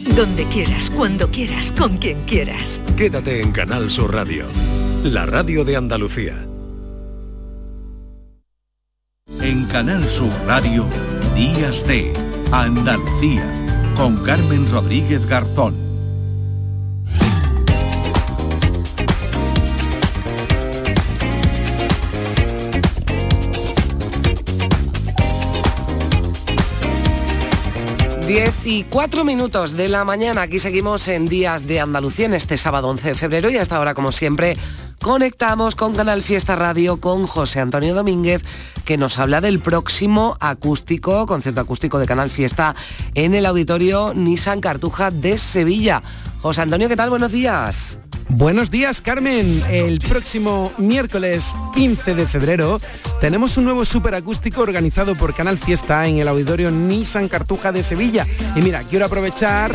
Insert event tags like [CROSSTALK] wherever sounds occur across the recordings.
Donde quieras, cuando quieras, con quien quieras. Quédate en Canal Sur Radio, la radio de Andalucía. En Canal Sur Radio, Días de Andalucía, con Carmen Rodríguez Garzón. 10 y 4 minutos de la mañana. Aquí seguimos en Días de Andalucía en este sábado 11 de febrero y hasta ahora, como siempre, conectamos con Canal Fiesta Radio con José Antonio Domínguez, que nos habla del próximo acústico, concierto acústico de Canal Fiesta en el auditorio Nissan Cartuja de Sevilla. José Antonio, ¿qué tal? Buenos días. Buenos días, Carmen. El próximo miércoles 15 de febrero tenemos un nuevo superacústico organizado por Canal Fiesta en el auditorio Nissan Cartuja de Sevilla. Y mira, quiero aprovechar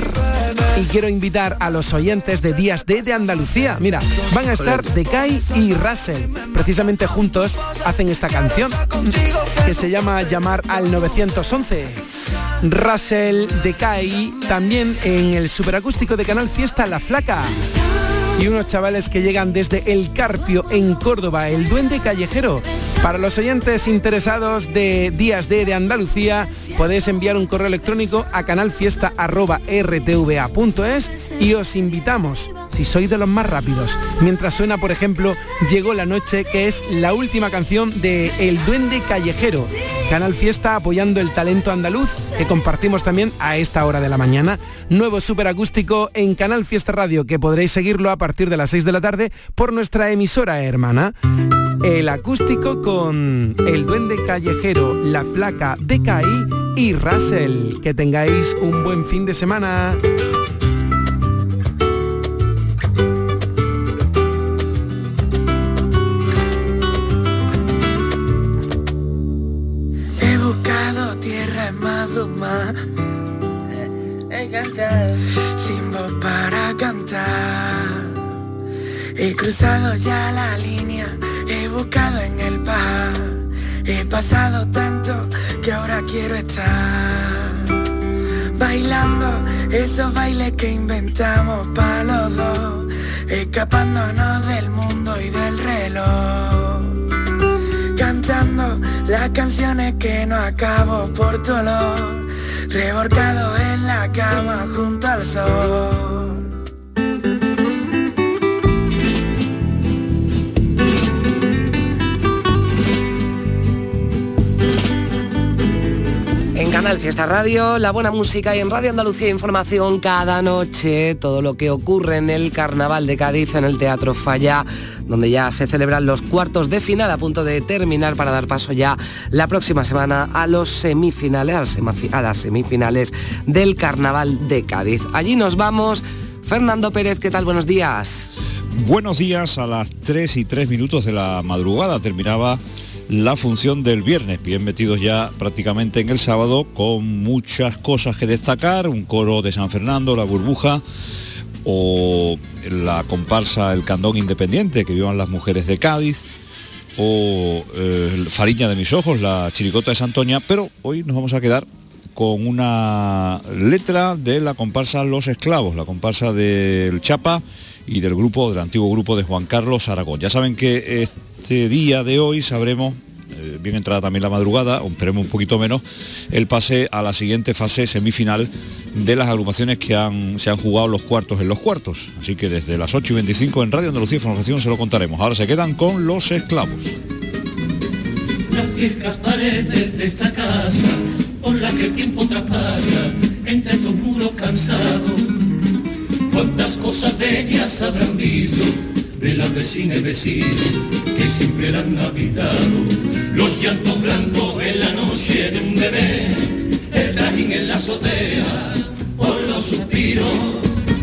y quiero invitar a los oyentes de Días D de Andalucía. Mira, van a estar Decay y Russell. Precisamente juntos hacen esta canción que se llama Llamar al 911. Russell Decay también en el superacústico de Canal Fiesta La Flaca y unos chavales que llegan desde El Carpio en Córdoba, el Duende Callejero. Para los oyentes interesados de Días D de Andalucía, podéis enviar un correo electrónico a canalfiesta.rtva.es y os invitamos, si sois de los más rápidos, mientras suena, por ejemplo, Llegó la noche, que es la última canción de El Duende Callejero. Canal Fiesta apoyando el talento andaluz que compartimos también a esta hora de la mañana. Nuevo superacústico en Canal Fiesta Radio que podréis seguirlo a partir de las 6 de la tarde por nuestra emisora hermana. El acústico con El Duende Callejero, La Flaca de Caí y Russell. Que tengáis un buen fin de semana. He cruzado ya la línea, he buscado en el par. He pasado tanto que ahora quiero estar bailando esos bailes que inventamos para los dos, escapándonos del mundo y del reloj cantando las canciones que no acabo por tu olor, revolcado en la cama junto al sol. Canal Fiesta Radio, la buena música y en Radio Andalucía Información cada noche, todo lo que ocurre en el Carnaval de Cádiz, en el Teatro Falla, donde ya se celebran los cuartos de final a punto de terminar para dar paso ya la próxima semana a los semifinales, a las, semifinales del Carnaval de Cádiz. Allí nos vamos. Fernando Pérez, ¿qué tal? Buenos días. Buenos días, a las 3 y 3 minutos de la madrugada terminaba la función del viernes, bien metidos ya prácticamente en el sábado, con muchas cosas que destacar, un coro de San Fernando, la burbuja, o la comparsa El Candón Independiente, que vivan las mujeres de Cádiz, o eh, Fariña de mis ojos, la chiricota de Santoña, pero hoy nos vamos a quedar con una letra de la comparsa Los Esclavos, la comparsa del Chapa y del grupo, del antiguo grupo de Juan Carlos Aragón. Ya saben que este día de hoy sabremos, eh, bien entrada también la madrugada, o esperemos un poquito menos, el pase a la siguiente fase semifinal de las agrupaciones que han, se han jugado los cuartos en los cuartos. Así que desde las 8 y 25 en Radio Andalucía Información se lo contaremos. Ahora se quedan con Los Esclavos. Las frescas paredes de esta casa, por la que el tiempo traspasa, entre estos muros cansados. Cuántas cosas bellas habrán visto de las vecinas y vecinos que siempre la han habitado. Los llantos blancos en la noche de un bebé, el trajín en la azotea, por los suspiros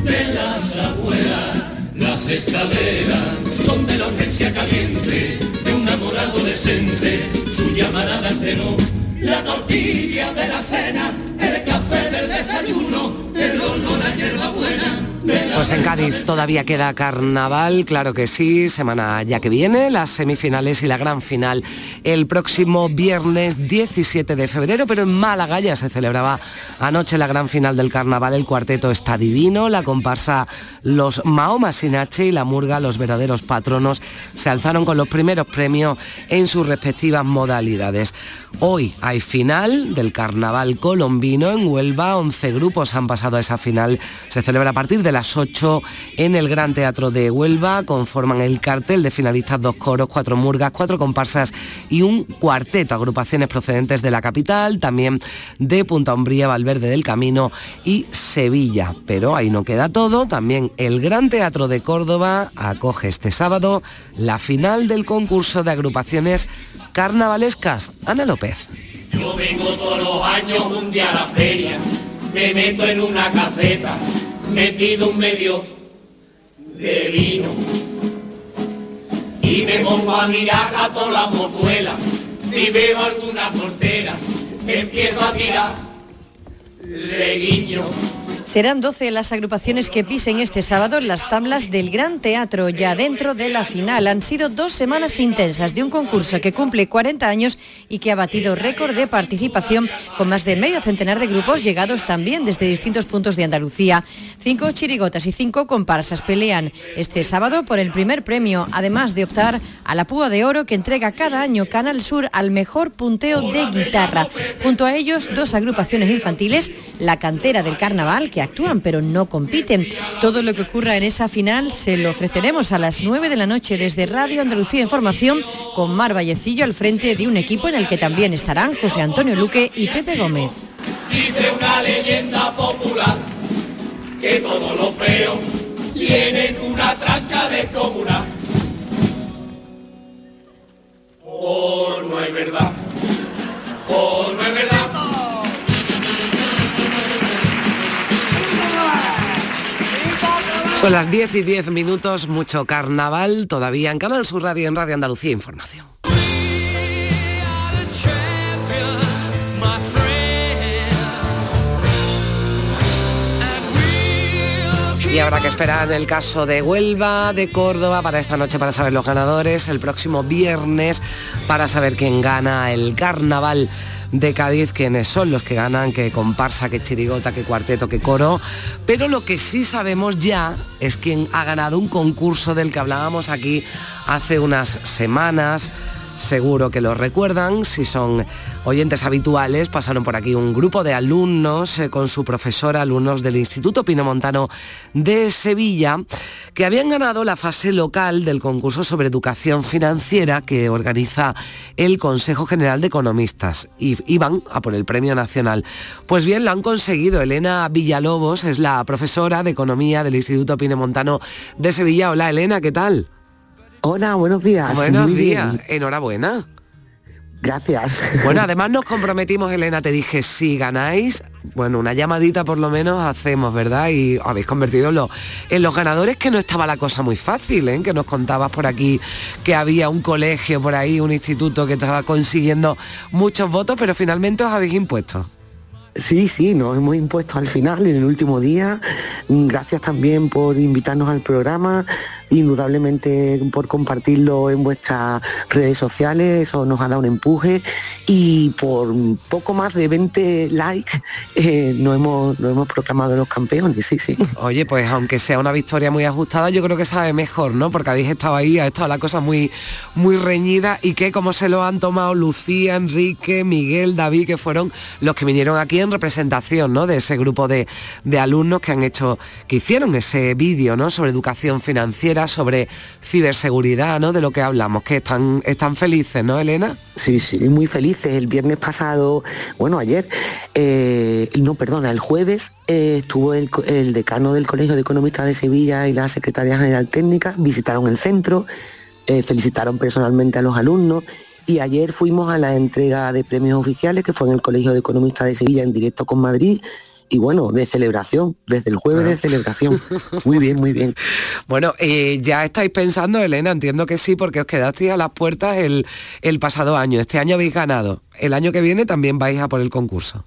de las abuelas, las escaleras donde la urgencia caliente de un amor adolescente, su llamarada estrenó la tortilla de la cena, el café del desayuno, el olor a hierba buena. de la Pues en Cádiz todavía queda carnaval, claro que sí, semana ya que viene, las semifinales y la gran final el próximo viernes 17 de febrero, pero en Málaga ya se celebraba anoche la gran final del carnaval, el cuarteto está divino, la comparsa Los Mahoma Sinache y la Murga, los verdaderos patronos, se alzaron con los primeros premios en sus respectivas modalidades. Hoy hay final del carnaval colombino en Huelva, 11 grupos han pasado a esa final, se celebra a partir de las 8 en el Gran Teatro de Huelva, conforman el cartel de finalistas dos coros, cuatro murgas, cuatro comparsas y un cuarteto, agrupaciones procedentes de la capital, también de Punta Umbría, Valverde del Camino y Sevilla. Pero ahí no queda todo, también el Gran Teatro de Córdoba acoge este sábado la final del concurso de agrupaciones carnavalescas. Ana López. Yo vengo todos los años un día a la feria, me meto en una caceta, me pido un medio de vino y me pongo a mirar a todas las mozuelas. Si veo alguna soltera, empiezo a tirar leguiño. Serán 12 las agrupaciones que pisen este sábado en las tablas del Gran Teatro, ya dentro de la final. Han sido dos semanas intensas de un concurso que cumple 40 años y que ha batido récord de participación con más de medio centenar de grupos llegados también desde distintos puntos de Andalucía. Cinco chirigotas y cinco comparsas pelean este sábado por el primer premio, además de optar a la púa de oro que entrega cada año Canal Sur al mejor punteo de guitarra. Junto a ellos, dos agrupaciones infantiles, la cantera del carnaval, que actúan pero no compiten. Todo lo que ocurra en esa final se lo ofreceremos a las 9 de la noche desde Radio Andalucía Información con Mar Vallecillo al frente de un equipo en el que también estarán José Antonio Luque y Pepe Gómez. Dice una leyenda popular que todos los feos tienen una tranca de comuna. Oh, no verdad. Oh, no es verdad. Son las 10 y 10 minutos, mucho carnaval todavía en Canal Sur Radio, en Radio Andalucía Información. Y habrá que esperar en el caso de Huelva, de Córdoba, para esta noche para saber los ganadores, el próximo viernes para saber quién gana el carnaval de Cádiz, quiénes son los que ganan, qué comparsa, qué chirigota, qué cuarteto, qué coro. Pero lo que sí sabemos ya es quién ha ganado un concurso del que hablábamos aquí hace unas semanas seguro que lo recuerdan, si son oyentes habituales, pasaron por aquí un grupo de alumnos eh, con su profesora, alumnos del Instituto Pinomontano de Sevilla, que habían ganado la fase local del concurso sobre educación financiera que organiza el Consejo General de Economistas y iban a por el Premio Nacional. Pues bien, lo han conseguido. Elena Villalobos es la profesora de Economía del Instituto Pinomontano de Sevilla. Hola Elena, ¿qué tal? Hola, buenos días. Buenos Muy días, bien. enhorabuena. Gracias. Bueno, además nos [LAUGHS] comprometimos, Elena, te dije, si ganáis, bueno, una llamadita por lo menos hacemos, ¿verdad? Y habéis convertido en los, en los ganadores, que no estaba la cosa muy fácil, ¿eh? Que nos contabas por aquí que había un colegio por ahí, un instituto que estaba consiguiendo muchos votos, pero finalmente os habéis impuesto. Sí, sí, nos hemos impuesto al final, en el último día. Gracias también por invitarnos al programa, indudablemente por compartirlo en vuestras redes sociales, eso nos ha dado un empuje y por poco más de 20 likes eh, nos, hemos, nos hemos proclamado los campeones, sí, sí. Oye, pues aunque sea una victoria muy ajustada, yo creo que sabe mejor, ¿no? Porque habéis estado ahí, ha estado la cosa muy, muy reñida y que como se lo han tomado Lucía, Enrique, Miguel, David, que fueron los que vinieron aquí en representación, ¿no? De ese grupo de, de alumnos que han hecho, que hicieron ese vídeo, ¿no? Sobre educación financiera, sobre ciberseguridad, ¿no? De lo que hablamos, que están, están felices, ¿no, Elena? Sí, sí, muy felices. El viernes pasado, bueno, ayer, eh, no, perdona, el jueves eh, estuvo el decano del Colegio de Economistas de Sevilla y la Secretaría General Técnica, visitaron el centro, eh, felicitaron personalmente a los alumnos y ayer fuimos a la entrega de premios oficiales que fue en el Colegio de Economistas de Sevilla en directo con Madrid y bueno, de celebración, desde el jueves de celebración. [LAUGHS] Muy bien, muy bien. Bueno, eh, ya estáis pensando, Elena, entiendo que sí, porque os quedasteis a las puertas el, el pasado año. Este año habéis ganado. El año que viene también vais a por el concurso.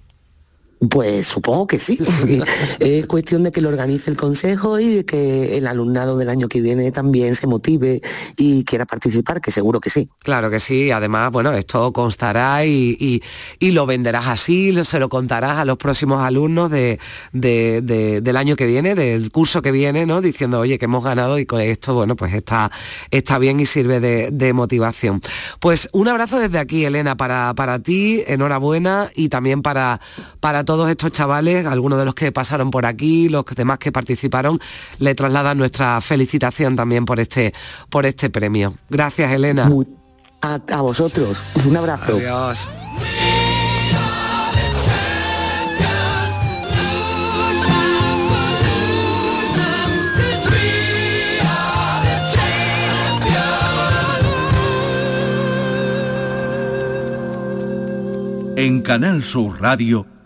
Pues supongo que sí. [LAUGHS] [LAUGHS] es cuestión de que lo organice el consejo y de que el alumnado del año que viene también se motive y quiera participar, que seguro que sí. Claro que sí. Además, bueno, esto constará y, lo venderás así, se lo contarás a los próximos alumnos de, del año que viene, del curso que viene, ¿no? Diciendo, oye, que hemos ganado y con esto, bueno, pues está, está bien y sirve de, motivación. Pues un abrazo desde aquí, Elena, para, para ti, enhorabuena y también para, para todos estos chavales, algunos de los que pasaron por aquí, los demás que participaron, le trasladan nuestra felicitación también por este, por este premio. Gracias, Elena. a, vosotros. Un abrazo. Adiós. En Canal Sur Radio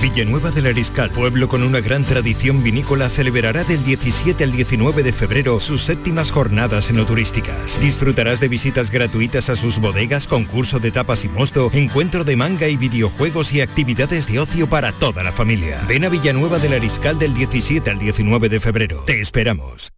Villanueva del Ariscal, pueblo con una gran tradición vinícola, celebrará del 17 al 19 de febrero sus séptimas jornadas enoturísticas. Disfrutarás de visitas gratuitas a sus bodegas, concurso de tapas y mosto, encuentro de manga y videojuegos y actividades de ocio para toda la familia. Ven a Villanueva del Ariscal del 17 al 19 de febrero. Te esperamos.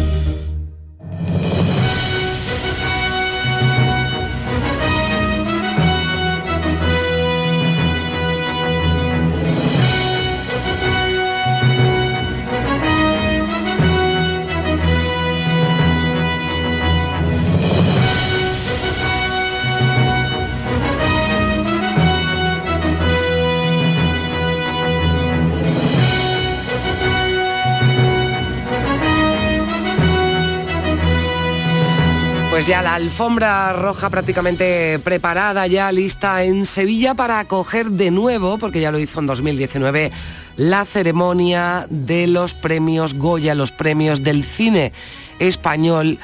Pues ya la alfombra roja prácticamente preparada, ya lista en Sevilla para acoger de nuevo, porque ya lo hizo en 2019, la ceremonia de los premios Goya, los premios del cine español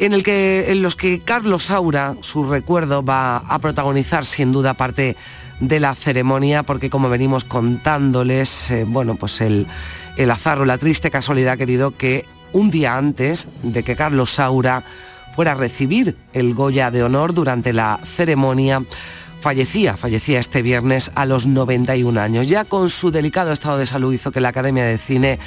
en, el que, en los que Carlos Saura, su recuerdo, va a protagonizar sin duda parte de la ceremonia, porque como venimos contándoles, eh, bueno, pues el, el azar o la triste casualidad, querido, que un día antes de que Carlos Saura fuera a recibir el Goya de Honor durante la ceremonia. Fallecía, fallecía este viernes a los 91 años. Ya con su delicado estado de salud hizo que la Academia de Cine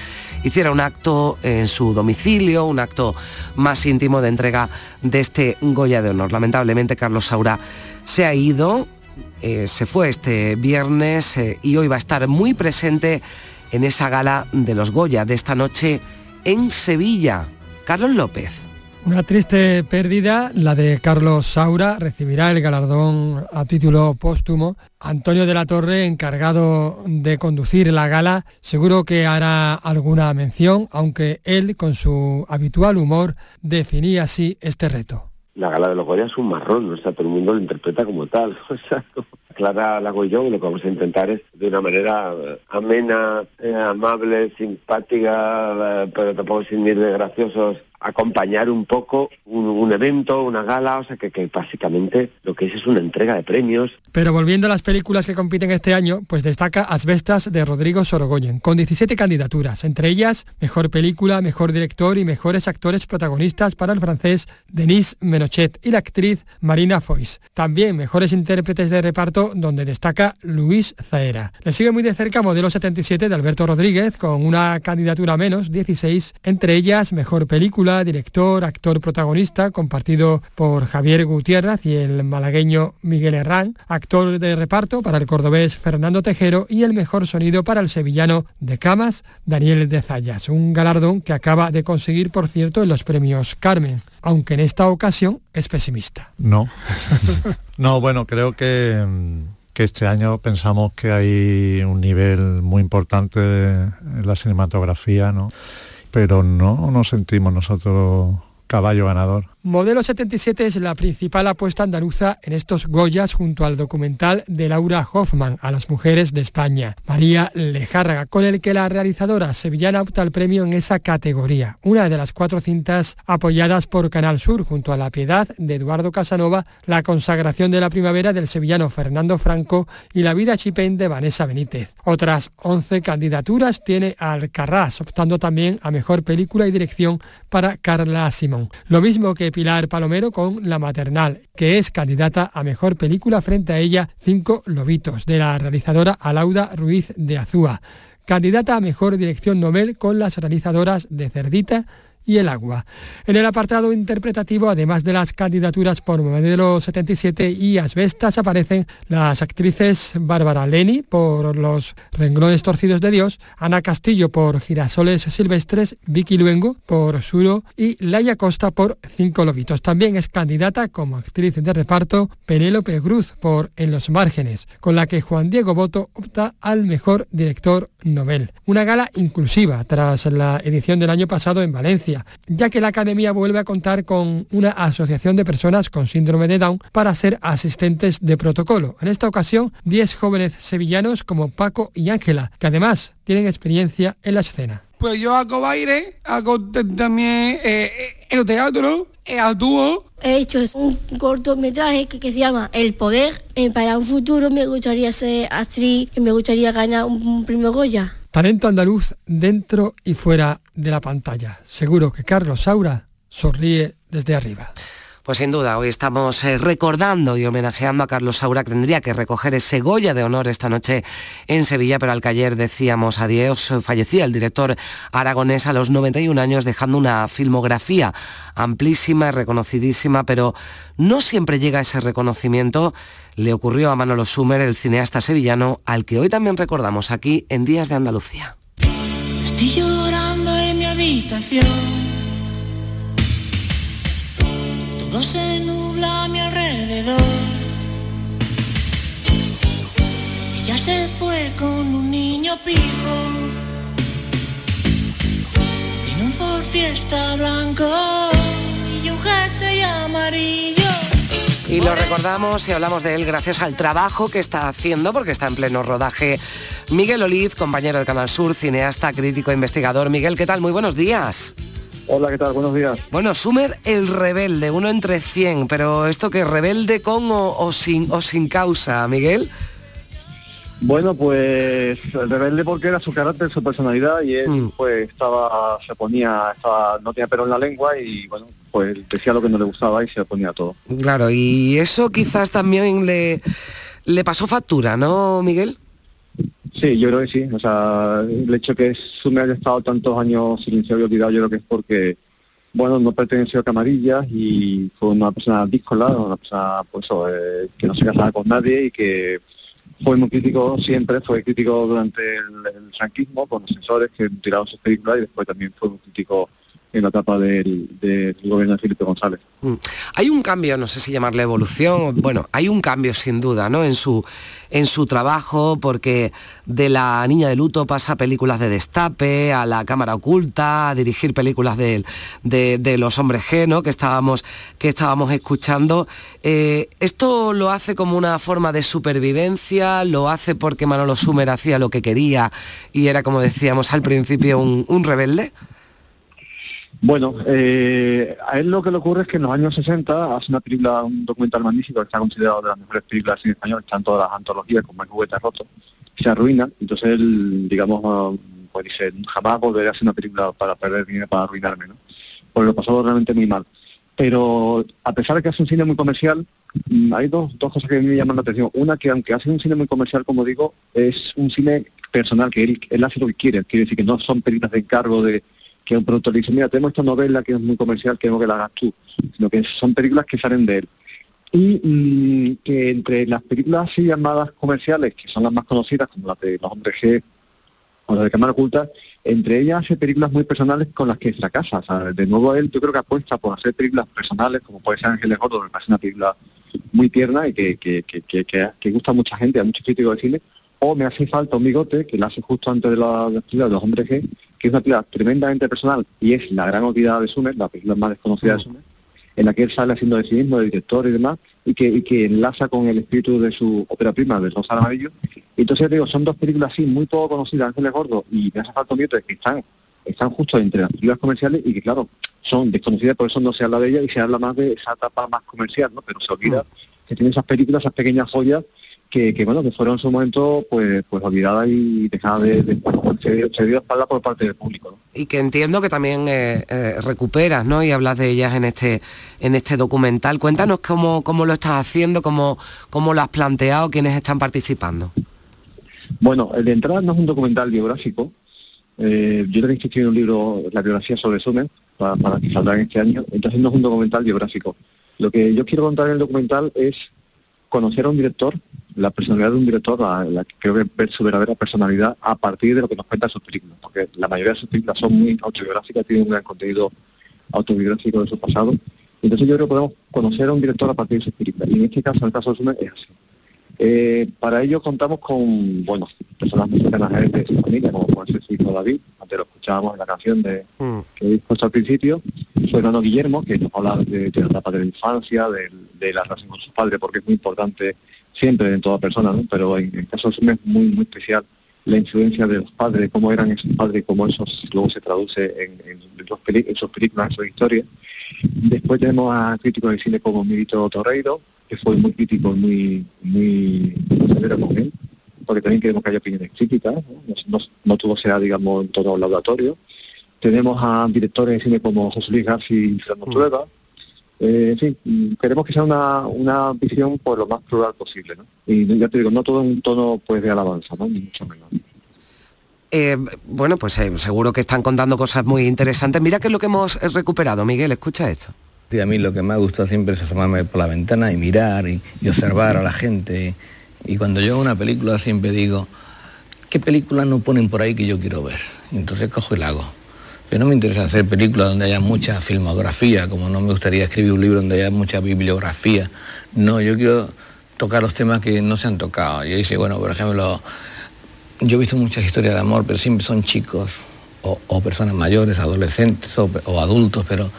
hiciera un acto en su domicilio, un acto más íntimo de entrega de este Goya de Honor. Lamentablemente Carlos Saura se ha ido, eh, se fue este viernes eh, y hoy va a estar muy presente en esa gala de los Goya de esta noche en Sevilla. Carlos López. Una triste pérdida, la de Carlos Saura, recibirá el galardón a título póstumo. Antonio de la Torre, encargado de conducir la gala, seguro que hará alguna mención, aunque él, con su habitual humor, definía así este reto la gala de los Goya es un marrón, ¿no? todo el mundo lo interpreta como tal. [LAUGHS] Clara Lago y yo lo que vamos a intentar es de una manera eh, amena, eh, amable, simpática, eh, pero tampoco sin ir de graciosos, acompañar un poco un, evento, una gala, o sea que, básicamente lo que es es una entrega de premios. Pero volviendo a las películas que compiten este año, pues destaca Asbestas de Rodrigo Sorogoyen, con 17 candidaturas, entre ellas Mejor Película, Mejor Director y Mejores Actores Protagonistas para el francés Denis Menochet y la actriz Marina Foix. También Mejores Intérpretes de Reparto, donde destaca Luis Zaera. Le sigue muy de cerca Modelo 77 de Alberto Rodríguez, con una candidatura menos, 16, entre ellas Mejor Película, director, actor protagonista, compartido por Javier Gutiérrez y el malagueño Miguel Herrán, actor de reparto para el cordobés Fernando Tejero y el mejor sonido para el sevillano de Camas, Daniel de Zayas, un galardón que acaba de conseguir, por cierto, en los premios Carmen, aunque en esta ocasión es pesimista. No, [LAUGHS] no, bueno, creo que que este año pensamos que hay un nivel muy importante en la cinematografía, ¿no? Pero no nos sentimos nosotros caballo ganador. Modelo 77 es la principal apuesta andaluza en estos Goyas junto al documental de Laura Hoffman a las mujeres de España, María Lejárraga, con el que la realizadora sevillana opta al premio en esa categoría, una de las cuatro cintas apoyadas por Canal Sur junto a La Piedad de Eduardo Casanova, La consagración de la primavera del sevillano Fernando Franco y La vida chipén de Vanessa Benítez. Otras 11 candidaturas tiene Alcarrás, optando también a mejor película y dirección para Carla Simón. Lo mismo que Pilar Palomero con La Maternal, que es candidata a Mejor Película frente a ella Cinco Lobitos, de la realizadora Alauda Ruiz de Azúa. Candidata a Mejor Dirección Nobel con las realizadoras de Cerdita, y el agua. En el apartado interpretativo, además de las candidaturas por modelo 77 y Asbestas, aparecen las actrices Bárbara Leni por Los renglones torcidos de Dios, Ana Castillo por Girasoles silvestres, Vicky Luengo por Suro y Laia Costa por Cinco lobitos. También es candidata como actriz de reparto Penélope Cruz por En los márgenes, con la que Juan Diego Boto opta al mejor director Nobel. Una gala inclusiva tras la edición del año pasado en Valencia, ya que la Academia vuelve a contar con una asociación de personas con síndrome de Down para ser asistentes de protocolo. En esta ocasión, 10 jóvenes sevillanos como Paco y Ángela, que además tienen experiencia en la escena. Pues yo hago baile, hago también eh, el teatro, el actúo. He hecho un cortometraje que, se llama El Poder. Eh, para un futuro me gustaría ser actriz y me gustaría ganar un, un premio Goya. Talento andaluz dentro y fuera de la pantalla. Seguro que Carlos Saura sonríe desde arriba. Pues sin duda, hoy estamos eh, recordando y homenajeando a Carlos Saura, que tendría que recoger ese Goya de honor esta noche en Sevilla, pero al que ayer decíamos adiós, fallecía el director aragonés a los 91 años, dejando una filmografía amplísima y reconocidísima, pero no siempre llega ese reconocimiento. Le ocurrió a Manolo Sumer, el cineasta sevillano, al que hoy también recordamos aquí en Días de Andalucía. Estoy llorando en mi habitación todo se nubla a mi alrededor. Ella se fue con un niño pijo. Tiene un Ford Fiesta blanco y un jersey amarillo. Y lo recordamos y hablamos de él gracias al trabajo que está haciendo, porque está en pleno rodaje. Miguel Oliz, compañero de Canal Sur, cineasta, crítico, investigador. Miguel, ¿qué tal? Muy buenos días. Hola, ¿qué tal? Buenos días. Bueno, Sumer el rebelde, uno entre 100, pero esto que rebelde con o, sin, o sin causa, Miguel. Bueno, pues el rebelde porque era su carácter, su personalidad y él mm. pues estaba, se ponía, estaba, no tenía pelo en la lengua y bueno, pues decía lo que no le gustaba y se ponía todo. Claro, y eso quizás también le, le pasó factura, ¿no, Miguel? Sí, yo creo que sí. O sea, el hecho que Sume haya estado tantos años silenciado y olvidado, yo creo que es porque, bueno, no perteneció a Camarillas y fue una persona díscola, una persona, pues, eh, que no se casaba con nadie y que fue muy crítico siempre, fue crítico durante el, franquismo con los sensores que tiraron sus películas y después también fue muy crítico en la etapa del, gobierno de Felipe González. Mm. Hay un cambio, no sé si llamarle evolución, bueno, hay un cambio sin duda, ¿no? En su, en su trabajo, porque de la niña de luto pasa películas de destape, a la cámara oculta, a dirigir películas de, de, los hombres G, ¿no? Que estábamos, que estábamos escuchando. Eh, ¿Esto lo hace como una forma de supervivencia? ¿Lo hace porque Manolo Sumer hacía lo que quería y era, como decíamos al principio, un rebelde? Bueno, eh, a él lo que le ocurre es que en los años 60 hace una película, un documental magnífico que está considerado de las mejores películas en español, está en todas las antologías, como El juguete roto, se arruina, entonces él, digamos, pues dice, jamás volveré a hacer una película para perder dinero, para arruinarme, ¿no? Porque lo pasó realmente muy mal. Pero a pesar de que hace un cine muy comercial, mm, hay dos, dos cosas que a me llaman la atención. Una, que aunque hace un cine muy comercial, como digo, es un cine personal, que él, él hace lo que quiere, quiere decir que no son películas de encargo de que un productor dice, mira, tenemos esta novela que es muy comercial, queremos que la hagas tú, sino que son películas que salen de él. Y mm, que entre las películas así llamadas comerciales, que son las más conocidas, como las de Los Hombres G o las de Cámara Oculta, entre ellas hace películas muy personales con las que fracasa. O sea, de nuevo él yo creo que apuesta por hacer películas personales, como puede ser Ángeles Gordos, me parece una película muy tierna y que, que, que, que, que gusta a mucha gente, a muchos críticos de cine, o Me hace falta un bigote, que la hace justo antes de la, de los hombres G, que es una película tremendamente personal y es la gran olvidada de Sumer, la película más desconocida de mm. Sumer, en la que él sale haciendo de sí mismo, de director y demás, y que, que enlaza con el espíritu de su ópera prima, de Rosa Amarillo. Entonces digo, son dos películas así muy poco conocidas, Ángeles Gordo y Me hace falta un que están, están justo entre las películas comerciales y que claro, son desconocidas, por eso no se habla de ellas y se habla más de esa etapa más comercial, ¿no? Pero se olvida mm. que tiene esas películas, esas pequeñas joyas que, bueno, que fueron en su momento pues pues olvidada y dejada de, de se, dio espalda por parte del público. Y que entiendo que también eh, eh, recuperas, ¿no? Y hablas de ellas en este en este documental. Cuéntanos cómo, cómo lo estás haciendo, cómo, cómo lo has planteado, quiénes están participando. Bueno, el de entrada no es un documental biográfico. Eh, yo también estoy un libro, la biografía sobre Sumer, para, para que saldrá en este año. Entonces no es un documental biográfico. Lo que yo quiero contar en el documental es conocer a un director la personalidad de un director, la, que creo que ver su verdadera personalidad a partir de lo que nos cuenta sus películas, porque la mayoría de sus películas son muy autobiográficas, tienen un gran contenido autobiográfico de su pasado. Entonces yo creo que podemos conocer a un director a partir de sus películas. Y en este caso, en el caso de Sumer, es así. Eh, para ello contamos con, bueno, personas muy cercanas a él de su familia, como puede ser su hijo David, antes lo escuchábamos en la canción de, mm. que he puesto al principio, su hermano Guillermo, que nos habla de, de la etapa de la infancia, de, de la relación con su padre, porque es muy importante siempre en toda persona, ¿no? pero en el caso de Sumer es muy, muy especial la influencia de los padres, cómo eran esos padres cómo eso luego se traduce en, en, esos películas, en su historia. Después tenemos a críticos de cine como Milito Torreiro, que fue muy crítico y muy, muy severo con él, porque también queremos que haya opiniones críticas, no, no, todo sea, digamos, en todo laboratorio. Tenemos a directores de cine como José Luis García y Fernando mm. Trueba, eh, en fin, queremos que sea una, una visión por lo más plural posible, ¿no? Y ya te digo, no todo en un tono pues de alabanza, ¿no? Ni mucho menos. Eh, bueno, pues eh, seguro que están contando cosas muy interesantes. Mira qué es lo que hemos recuperado, Miguel, escucha esto. Sí, a mí lo que me ha gustado siempre es asomarme por la ventana y mirar y, observar a la gente. Y cuando yo hago una película siempre digo, ¿qué película no ponen por ahí que yo quiero ver? Y entonces cojo y la hago. Pero no me interesa hacer películas donde haya mucha filmografía, como no me gustaría escribir un libro donde haya mucha bibliografía. No, yo quiero tocar los temas que no se han tocado. Yo dice, bueno, por ejemplo, yo he visto muchas historias de amor, pero siempre son chicos o, personas mayores, adolescentes o, adultos, pero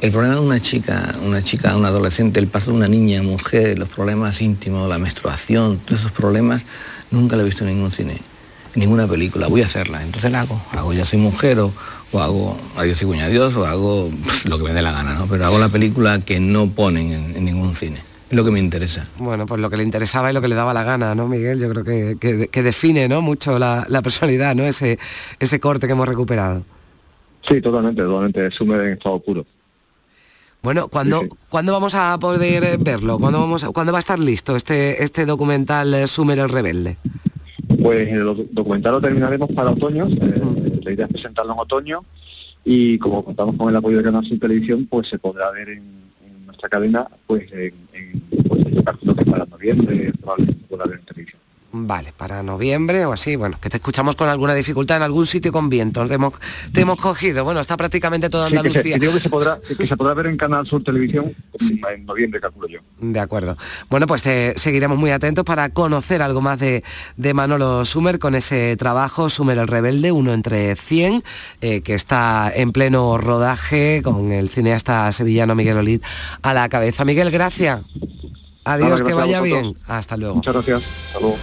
el problema de una chica, una chica, un adolescente, el paso de una niña, mujer, los problemas íntimos, la menstruación, todos esos problemas, nunca lo he visto en ningún cine, ninguna película. Voy a hacerla, entonces la hago. Hago Ya soy mujer o, o hago Adiós y Cuña Dios, o hago [LAUGHS] lo que me dé la gana, ¿no? Pero hago la película que no ponen en, ningún cine. Es lo que me interesa. Bueno, pues lo que le interesaba y lo que le daba la gana, ¿no, Miguel? Yo creo que, que, define ¿no? mucho la, personalidad, ¿no? Ese, ese corte que hemos recuperado. Sí, totalmente, totalmente. Sume en estado puro. Bueno, ¿cuándo, ¿cuándo vamos a poder verlo? ¿Cuándo, vamos ¿Cuándo va a estar listo este, este documental eh, Sumer el Rebelde? Pues el documental lo terminaremos para otoño. Eh, la idea es presentarlo en otoño y como contamos con el apoyo de Canal Sin Televisión, pues se podrá ver en, nuestra cadena, pues en, en pues, que para noviembre, probablemente podrá ver en televisión. Vale, para noviembre o así, bueno, que te escuchamos con alguna dificultad en algún sitio con viento, te hemos, te hemos cogido, bueno, está prácticamente toda Sí, que se- Andalucía. que digo que se podrá, que se podrá ver en Canal Sur Televisión en noviembre, calculo yo. De acuerdo. Bueno, pues te seguiremos muy atentos para conocer algo más de, de Manolo Sumer con ese trabajo, Sumer el Rebelde, uno entre 100, eh, que está en pleno rodaje con el cineasta sevillano Miguel Olid a la cabeza. Miguel, gracias. Adiós, Nada, que vaya bien. Hasta luego. Muchas gracias. Hasta luego.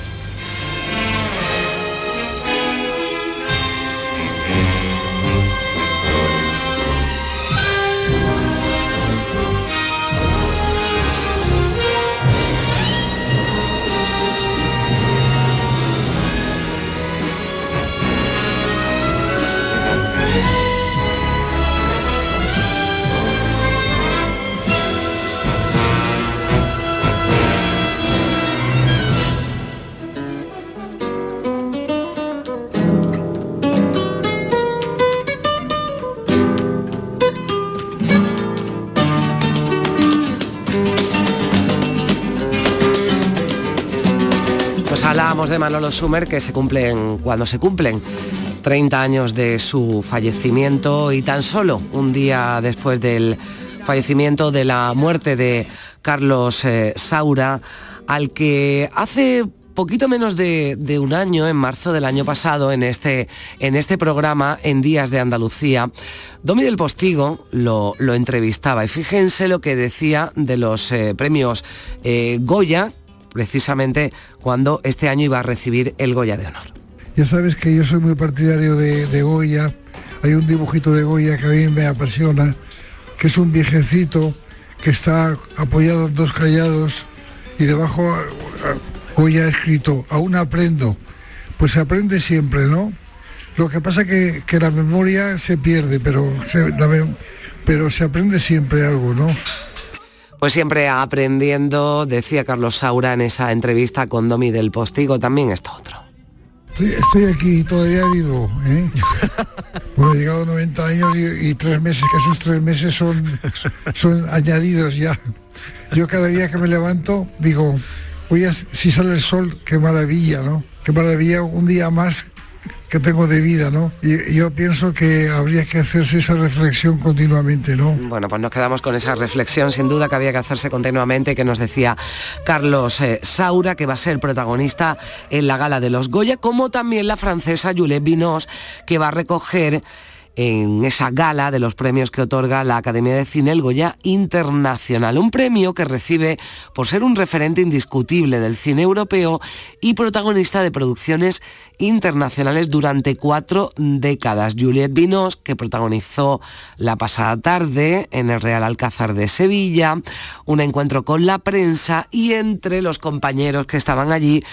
De Manolo Sumer que se cumplen cuando se cumplen 30 años de su fallecimiento y tan solo un día después del fallecimiento de la muerte de Carlos eh, Saura, al que hace poquito menos de, un año, en marzo del año pasado, en este, en este programa, en Días de Andalucía, Domi del Postigo lo, lo entrevistaba. Y fíjense lo que decía de los eh, premios eh, Goya, precisamente cuando este año iba a recibir el Goya de Honor. Ya sabes que yo soy muy partidario de, Goya. Hay un dibujito de Goya que a mí me apasiona, que es un viejecito que está apoyado en dos callados y debajo ah, Goya ha escrito, aún aprendo. Pues se aprende siempre, ¿no? Lo que pasa que, que la memoria se pierde, pero se, pero se aprende siempre algo, ¿no? Pues siempre aprendiendo, decía Carlos Saura en esa entrevista con Domi del Postigo, también esto otro. Estoy, estoy aquí todavía vivo, ¿eh? [LAUGHS] Bueno, he llegado a 90 años y, y tres meses, que esos tres meses son, son añadidos ya. Yo cada día que me levanto digo, oye, si sale el sol, qué maravilla, ¿no? Qué maravilla, un día más que tengo de vida, ¿no? Y, yo pienso que habría que hacerse esa reflexión continuamente, ¿no? Bueno, pues nos quedamos con esa reflexión, sin duda que había que hacerse continuamente, que nos decía Carlos eh, Saura, que va a ser protagonista en la gala de los Goya, como también la francesa Juliette Binoche, que va a recoger en esa gala de los premios que otorga la Academia de Cine el Goya Internacional, un premio que recibe por ser un referente indiscutible del cine europeo y protagonista de producciones internacionales durante cuatro décadas. Juliette Vinos, que protagonizó la pasada tarde en el Real Alcázar de Sevilla, un encuentro con la prensa y entre los compañeros que estaban allí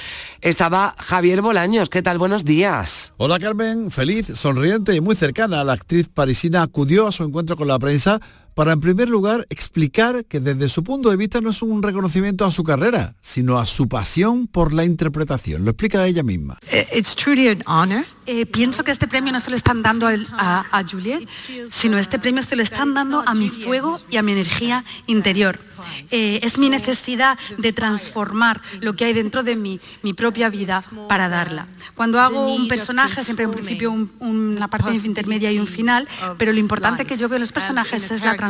estaba Javier Bolaños. ¿Qué tal? Buenos días. Hola Carmen, feliz, sonriente y muy cercana, la actriz parisina acudió a su encuentro con la prensa para en primer lugar explicar que desde su punto de vista no es un reconocimiento a su carrera, sino a su pasión por la interpretación. Lo explica ella misma. It's truly an honor. Eh, pienso que este premio no se lo están dando a, a Juliet, sino este premio se lo están dando a mi fuego y a mi energía interior. Eh, es mi necesidad de transformar lo que hay dentro de mí, mi propia vida, para darla. Cuando hago un personaje, siempre hay un principio, un- una parte intermedia y un final, pero lo importante que yo veo en los personajes es la transformación.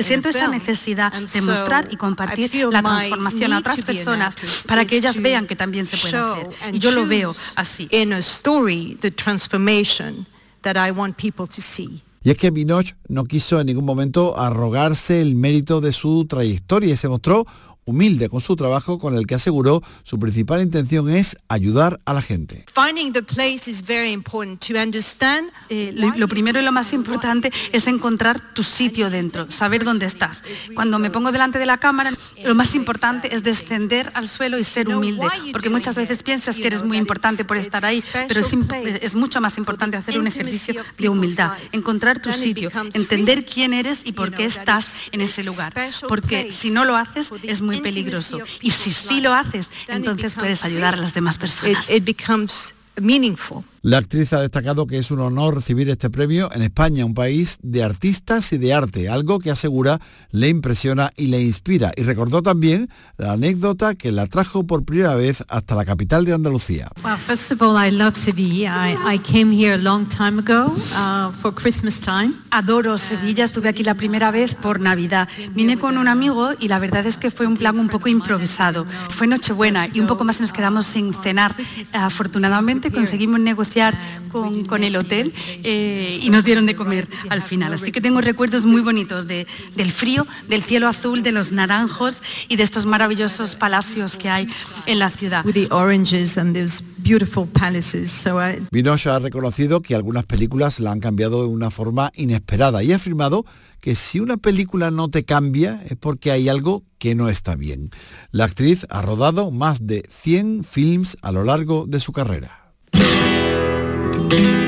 Siento esa necesidad de mostrar y compartir la transformación a otras personas para que ellas vean que también se puede hacer. Y yo lo veo así. in a story the transformation that I want people to see. Y es que Binoche no quiso en ningún momento arrogarse el mérito de su trayectoria y se mostró humilde con su trabajo con el que aseguró su principal intención es ayudar a la gente. Finding the place is very important to understand. Eh, lo, lo primero y lo más importante es encontrar tu sitio dentro, saber dónde estás. Cuando me pongo delante de la cámara, lo más importante es descender al suelo y ser humilde, porque muchas veces piensas que eres muy importante por estar ahí, pero es, es mucho más importante hacer un ejercicio de humildad, encontrar tu sitio, entender quién eres y por qué estás en ese lugar, porque si no lo haces es muy peligroso. Y si sí lo haces, entonces puedes ayudar a las demás personas. It, it becomes meaningful La actriz ha destacado que es un honor recibir este premio en España, un país de artistas y de arte, algo que asegura le impresiona y le inspira. Y recordó también la anécdota que la trajo por primera vez hasta la capital de Andalucía. Well, first of all, I love Sevilla. I, I came here a long time ago uh, for Christmas time. Adoro Sevilla, estuve aquí la primera vez por Navidad. Vine con un amigo y la verdad es que fue un plan un poco improvisado. Fue Nochebuena y un poco más nos quedamos sin cenar. Afortunadamente conseguimos negociar con, con el hotel eh, y nos dieron de comer al final. Así que tengo recuerdos muy bonitos de, del frío, del cielo azul, de los naranjos y de estos maravillosos palacios que hay en la ciudad. Vinoche ha reconocido que algunas películas la han cambiado de una forma inesperada y ha afirmado que si una película no te cambia es porque hay algo que no está bien. La actriz ha rodado más de 100 films a lo largo de su carrera. thank you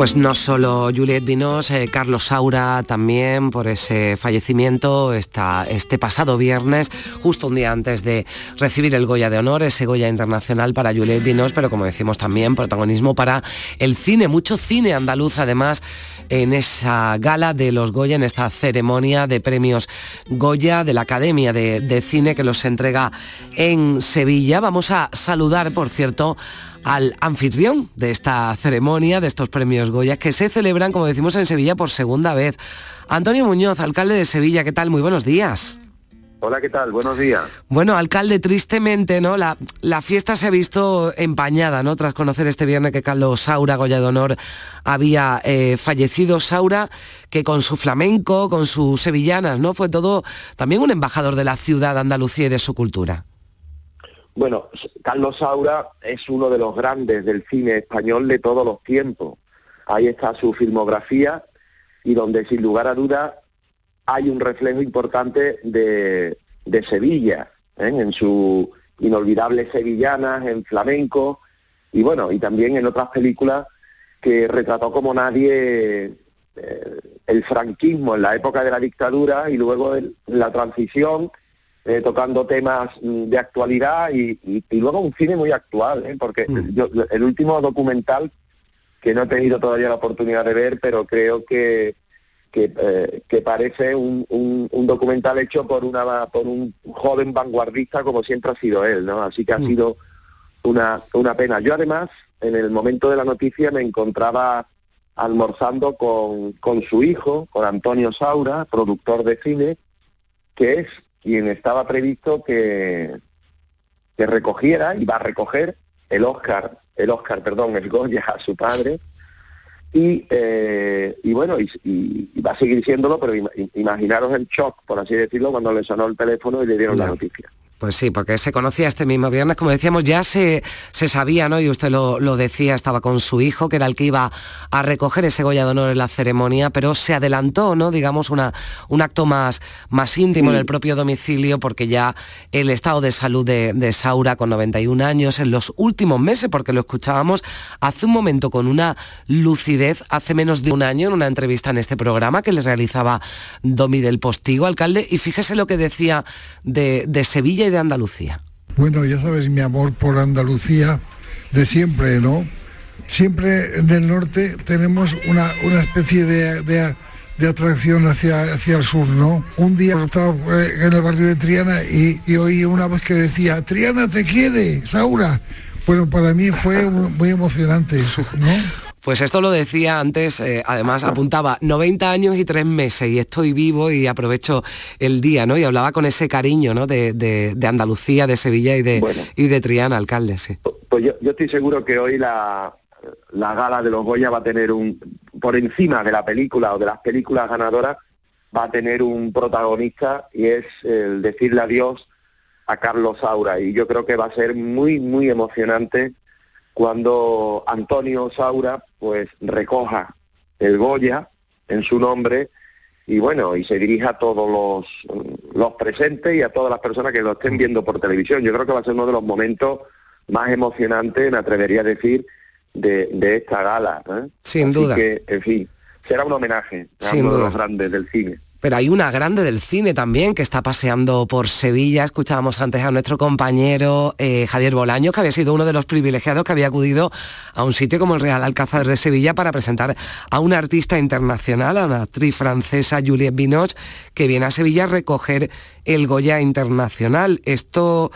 Pues no solo Juliette Vinos, eh, Carlos Saura también por ese fallecimiento este pasado viernes, justo un día antes de recibir el Goya de Honor, ese Goya internacional para Juliette Vinos, pero como decimos también protagonismo para el cine, mucho cine andaluz además en esa gala de los Goya, en esta ceremonia de premios Goya de la Academia de, de Cine que los entrega en Sevilla. Vamos a saludar, por cierto, al anfitrión de esta ceremonia, de estos premios Goya, que se celebran, como decimos, en Sevilla por segunda vez. Antonio Muñoz, alcalde de Sevilla, ¿qué tal? Muy buenos días. Hola, ¿qué tal? Buenos días. Bueno, alcalde, tristemente, ¿no? La, la, fiesta se ha visto empañada, ¿no? Tras conocer este viernes que Carlos Saura, Goya de Honor, había eh, fallecido. Saura, que con su flamenco, con sus sevillanas, ¿no? Fue todo también un embajador de la ciudad Andalucía y de su cultura. Bueno, Carlos Saura es uno de los grandes del cine español de todos los tiempos. Ahí está su filmografía y donde sin lugar a dudas hay un reflejo importante de, de Sevilla, ¿eh? en su inolvidable sevillanas, en flamenco y bueno, y también en otras películas que retrató como nadie eh, el franquismo en la época de la dictadura y luego la transición eh, tocando temas mm, de actualidad y, y, y, luego un cine muy actual, ¿eh? porque mm. yo, el último documental que no he tenido todavía la oportunidad de ver, pero creo que que, eh, que parece un, un, un, documental hecho por una por un joven vanguardista como siempre ha sido él, ¿no? Así que ha mm. sido una, una pena. Yo además, en el momento de la noticia, me encontraba almorzando con, con su hijo, con Antonio Saura, productor de cine, que es quien estaba previsto que, que recogiera y va a recoger el Oscar, el Oscar, perdón, el Goya a su padre. Y, eh, y bueno, y, y, va a seguir siéndolo, pero imaginaros el shock, por así decirlo, cuando le sonó el teléfono y le dieron la noticia. Pues sí, porque se conocía este mismo viernes, como decíamos, ya se, se sabía, ¿no? Y usted lo, lo, decía, estaba con su hijo, que era el que iba a recoger ese Goya de Honor en la ceremonia, pero se adelantó, ¿no? Digamos, una, un acto más, más íntimo sí. en el propio domicilio, porque ya el estado de salud de, de, Saura, con 91 años, en los últimos meses, porque lo escuchábamos hace un momento con una lucidez, hace menos de un año, en una entrevista en este programa que le realizaba Domi del Postigo, alcalde, y fíjese lo que decía de, de Sevilla de Andalucía? Bueno, ya sabes mi amor por Andalucía de siempre, ¿no? Siempre en el norte tenemos una, una especie de, de, atracción hacia, hacia el sur, ¿no? Un día estaba en el barrio de Triana y, y oí una voz que decía, Triana te quiere, Saura. Bueno, para mí fue muy emocionante eso, ¿no? Pues esto lo decía antes, eh, además apuntaba 90 años y tres meses y estoy vivo y aprovecho el día, ¿no? Y hablaba con ese cariño, ¿no? De, de, de Andalucía, de Sevilla y de, bueno, y de Triana, alcalde, sí. Pues yo, yo, estoy seguro que hoy la, la gala de los Goya va a tener un, por encima de la película o de las películas ganadoras, va a tener un protagonista y es el decirle adiós a Carlos Saura. Y yo creo que va a ser muy, muy emocionante cuando Antonio Saura pues recoja el Goya en su nombre y bueno, y se dirija a todos los, los presentes y a todas las personas que lo estén viendo por televisión. Yo creo que va a ser uno de los momentos más emocionantes, me atrevería a decir, de, de esta gala. ¿eh? Sin Así duda. que, en fin, será un homenaje a Sin uno de los grandes del cine. Pero hay una grande del cine también que está paseando por Sevilla. Escuchábamos antes a nuestro compañero eh, Javier Bolaño, que había sido uno de los privilegiados que había acudido a un sitio como el Real Alcázar de Sevilla para presentar a una artista internacional, a una actriz francesa, Juliette Binoche, que viene a Sevilla a recoger el Goya Internacional. Esto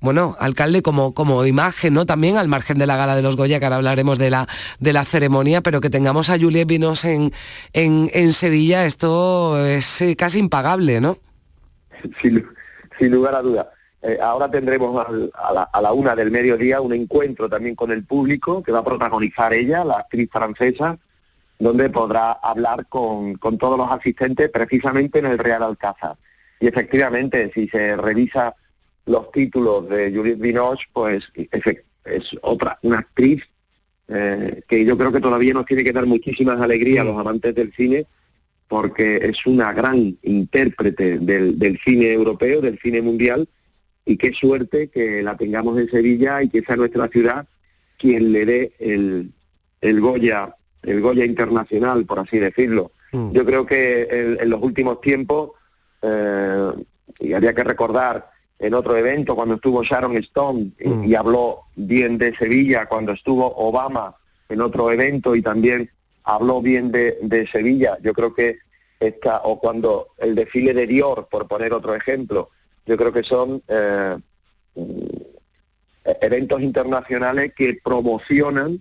bueno, alcalde, como, como imagen, ¿no? También al margen de la gala de los Goya, hablaremos de la, de la ceremonia, pero que tengamos a Juliette Vinos en, en, en Sevilla, esto es eh, casi impagable, ¿no? sin, lugar a duda. Eh, ahora tendremos a, la, a la una del mediodía un encuentro también con el público que va a protagonizar ella, la actriz francesa, donde podrá hablar con, con todos los asistentes precisamente en el Real Alcázar. Y efectivamente, si se revisa los títulos de Juliette Binoche, pues efe- es otra, una actriz eh, que yo creo que todavía nos tiene que dar muchísimas alegrías a los amantes del cine, porque es una gran intérprete del, del cine europeo, del cine mundial, y qué suerte que la tengamos en Sevilla y que sea nuestra ciudad quien le dé el, el Goya, el Goya internacional, por así decirlo. Yo creo que en, en los últimos tiempos, eh, y había que recordar en otro evento cuando estuvo Sharon Stone y, y habló bien de Sevilla, cuando estuvo Obama en otro evento y también habló bien de, de Sevilla. Yo creo que esta, o cuando el desfile de Dior, por poner otro ejemplo, yo creo que son eh, mm, eventos internacionales que promocionan,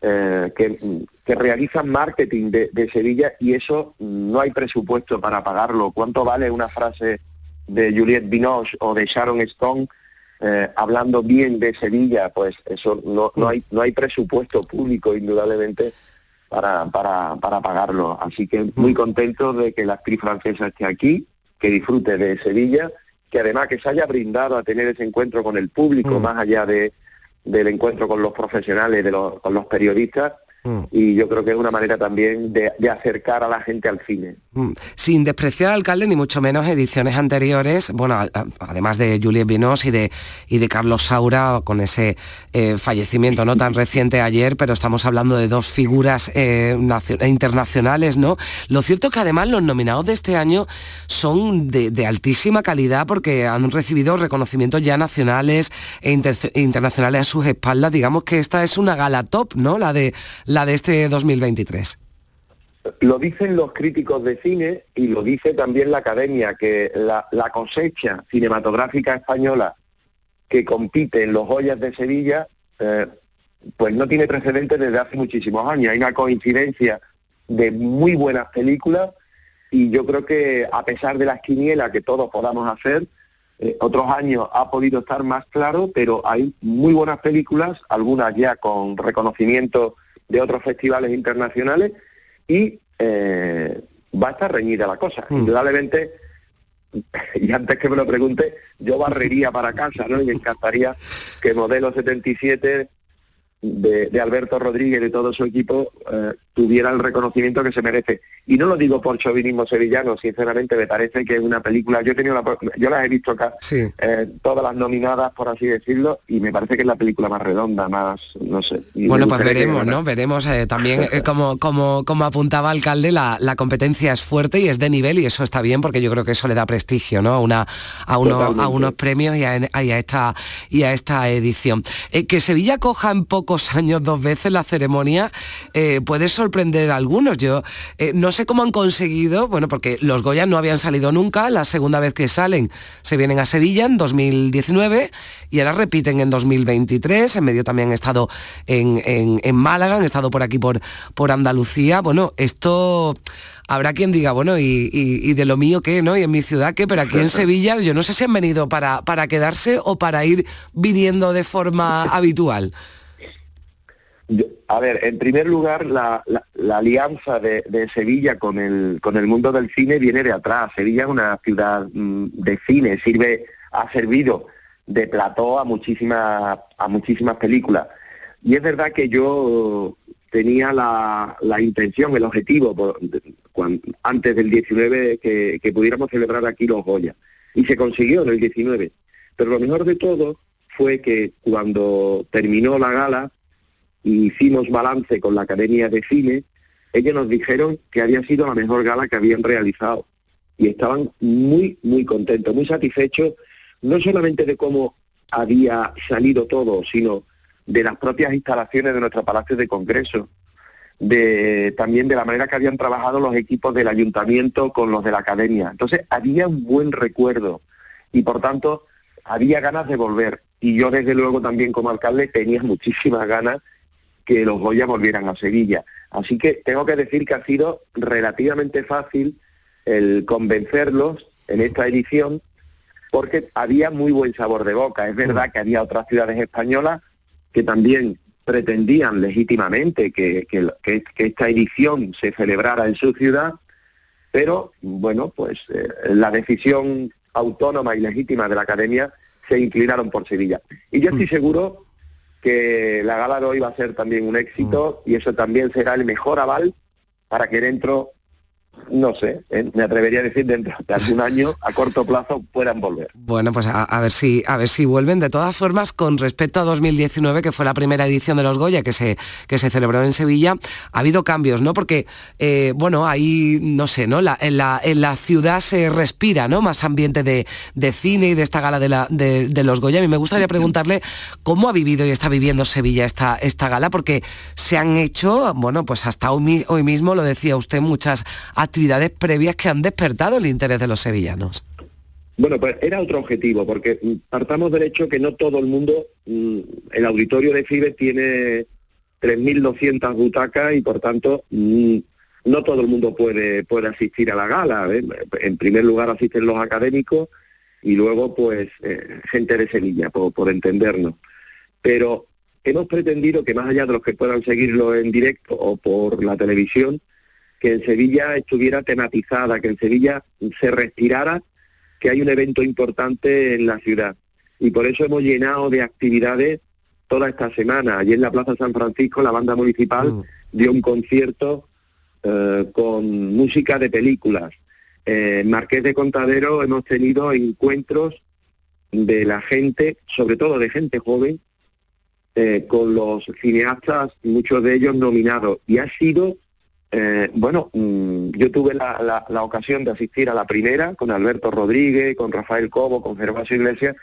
eh, que, que realizan marketing de, de Sevilla y eso mm, no hay presupuesto para pagarlo. ¿Cuánto vale una frase de Juliette Binoche o de Sharon Stone eh, hablando bien de Sevilla? Pues eso no, no hay no hay presupuesto público indudablemente para, para, para pagarlo. Así que muy contento de que la actriz francesa esté aquí, que disfrute de Sevilla, que además que se haya brindado a tener ese encuentro con el público, más allá de, del encuentro con los profesionales, de los, con los periodistas, y yo creo que es una manera también de, de acercar a la gente al cine. Mm. Sin despreciar, alcalde, ni mucho menos ediciones anteriores, bueno, a- a- además de Juliette Vinos y de, y de Carlos Saura, con ese eh, fallecimiento no tan reciente ayer, pero estamos hablando de dos figuras eh, nacio- internacionales, ¿no? Lo cierto es que además los nominados de este año son de, de altísima calidad porque han recibido reconocimientos ya nacionales e inter- internacionales a sus espaldas. Digamos que esta es una gala top, ¿no? La de, la de este 2023. Lo dicen los críticos de cine y lo dice también la academia, que la, la cosecha cinematográfica española que compite en los Goyas de Sevilla, eh, pues no tiene precedentes desde hace muchísimos años. Hay una coincidencia de muy buenas películas y yo creo que a pesar de las quinielas que todos podamos hacer, eh, otros años ha podido estar más claro, pero hay muy buenas películas, algunas ya con reconocimiento de otros festivales internacionales y eh, va a estar reñida la cosa. Indudablemente, [LAUGHS] y antes que me lo pregunte, yo barrería para casa, ¿no? Y me encantaría que Modelo 77 de, de Alberto Rodríguez y de todo su equipo eh, tuviera el reconocimiento que se merece. Y no lo digo por chauvinismo sevillano, sinceramente me parece que es una película, yo he tenido la, yo las he visto acá, eh, todas las nominadas, por así decirlo, y me parece que es la película más redonda, más, no sé. Bueno, pues veremos. ¿no? Veremos eh, también, [LAUGHS] eh, como, como, como apuntaba alcalde, la, la competencia es fuerte y es de nivel y eso está bien porque yo creo que eso le da prestigio, ¿no? A, una, a, uno- a unos premios y a, y a esta, y a esta edición. Que Sevilla coja en pocos años dos veces la ceremonia puede sorprender a algunos. Yo eh, no sé cómo han conseguido, bueno, porque los Goya no habían salido nunca, la segunda vez que salen se vienen a Sevilla en 2019 y ahora repiten en 2023, en medio también han estado en, en- en Málaga, han estado por aquí por, por Andalucía. Bueno, esto habrá quien diga, bueno, y, y- y de lo mío qué, ¿no? Y en mi ciudad qué, pero aquí en Sevilla yo no sé si han venido para, para quedarse o para ir viniendo de forma habitual. A ver, en primer lugar, la, la- la alianza de, Sevilla con el, con el mundo del cine viene de atrás. Sevilla es una ciudad mm, de cine, sirve, ha servido de plató a muchísimas, a muchísimas películas. Y es verdad que yo tenía la, la intención, el objetivo, por- antes del 19 que, que pudiéramos celebrar aquí los Goya. Y se consiguió en el 19. Pero lo mejor de todo fue que cuando terminó la gala, hicimos balance con la Academia de Cine, ellos nos dijeron que había sido la mejor gala que habían realizado y estaban muy, muy contentos, muy satisfechos, no solamente de cómo había salido todo, sino de las propias instalaciones de nuestro Palacio de Congreso, de, también de la manera que habían trabajado los equipos del ayuntamiento con los de la academia. Entonces había un buen recuerdo y por tanto había ganas de volver. Y yo desde luego también como alcalde tenía muchísimas ganas que los Goya volvieran a Sevilla. Así que tengo que decir que ha sido relativamente fácil el convencerlos en esta edición porque había muy buen sabor de boca. Es verdad que había otras ciudades españolas que también pretendían legítimamente que, esta edición se celebrara en su ciudad, pero bueno, pues eh, la decisión autónoma y legítima de la Academia se inclinaron por Sevilla. Y yo estoy mm. seguro que la gala de hoy va a ser también un éxito mm. y eso también será el mejor aval para que dentro no sé, ¿eh? me atrevería a decir dentro de algún [LAUGHS] año, a corto plazo, puedan volver. Bueno, pues a, ver si a ver si vuelven. De todas formas, con respecto a 2019, que fue la primera edición de los Goya que se, que se celebró en Sevilla, ha habido cambios, ¿no? Porque, eh, bueno, ahí, no sé, ¿no? La, en, la, en la ciudad se respira, ¿no? Más ambiente de, cine y de esta gala de, la, de, los Goya. Mí me gustaría preguntarle cómo ha vivido y está viviendo Sevilla esta, esta gala, porque se han hecho, bueno, pues hasta hoy, hoy mismo, lo decía usted, muchas actividades previas que han despertado el interés de los sevillanos. Bueno, pues era otro objetivo, porque mm, partamos del hecho que no todo el mundo, mm, el auditorio de FIBE tiene 3.200 butacas y por tanto mm, no todo el mundo puede, puede asistir a la gala. ¿eh? En primer lugar asisten los académicos y luego pues eh, gente de Sevilla, por, por entendernos. Pero hemos pretendido que más allá de los que puedan seguirlo en directo o por la televisión, que en Sevilla estuviera tematizada, que en Sevilla se respirara que hay un evento importante en la ciudad. Y por eso hemos llenado de actividades toda esta semana. Allí en la Plaza San Francisco la banda municipal mm. dio un concierto eh, con música de películas. en Marqués de Contadero hemos tenido encuentros de la gente, sobre todo de gente joven, eh, con los cineastas, muchos de ellos nominados. Y ha sido eh, bueno, mm, yo tuve la, ocasión de asistir a la primera con Alberto Rodríguez, con Rafael Cobo, con Gervasio Iglesias,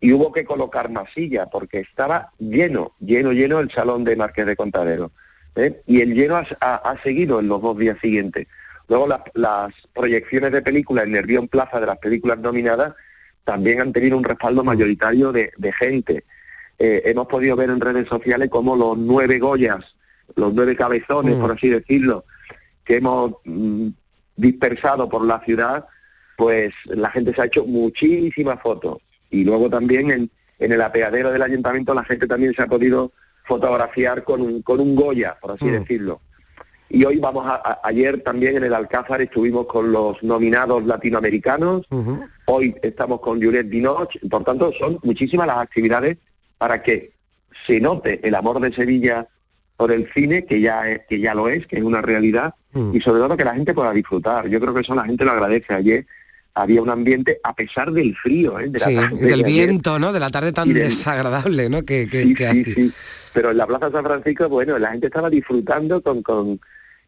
y hubo que colocar más sillas porque estaba lleno, lleno, lleno el salón de Marqués de Contadero. ¿eh? Y el lleno ha, seguido en los dos días siguientes. Luego las proyecciones de películas en Nervión Plaza de las películas nominadas también han tenido un respaldo mayoritario de, gente. Eh, hemos podido ver en redes sociales como los nueve Goyas los nueve cabezones, por mm. así decirlo, que hemos mm, dispersado por la ciudad, pues la gente se ha hecho muchísimas fotos. Y luego también en, en el apeadero del ayuntamiento la gente también se ha podido fotografiar con un, con un Goya, por así mm. decirlo. Y hoy vamos a, ayer también en el Alcázar estuvimos con los nominados latinoamericanos, hoy estamos con Juliette Dinoch, por tanto son muchísimas las actividades para que se note el amor de Sevilla por el cine, que ya, es, que ya lo es, que es una realidad, mm. y sobre todo que la gente pueda disfrutar. Yo creo que eso la gente lo agradece. Ayer había un ambiente, a pesar del frío, ¿eh? del viento, ¿no? De la tarde tan desagradable, ¿no? Que, que, sí, sí, Pero en la Plaza San Francisco, bueno, la gente estaba disfrutando con, con,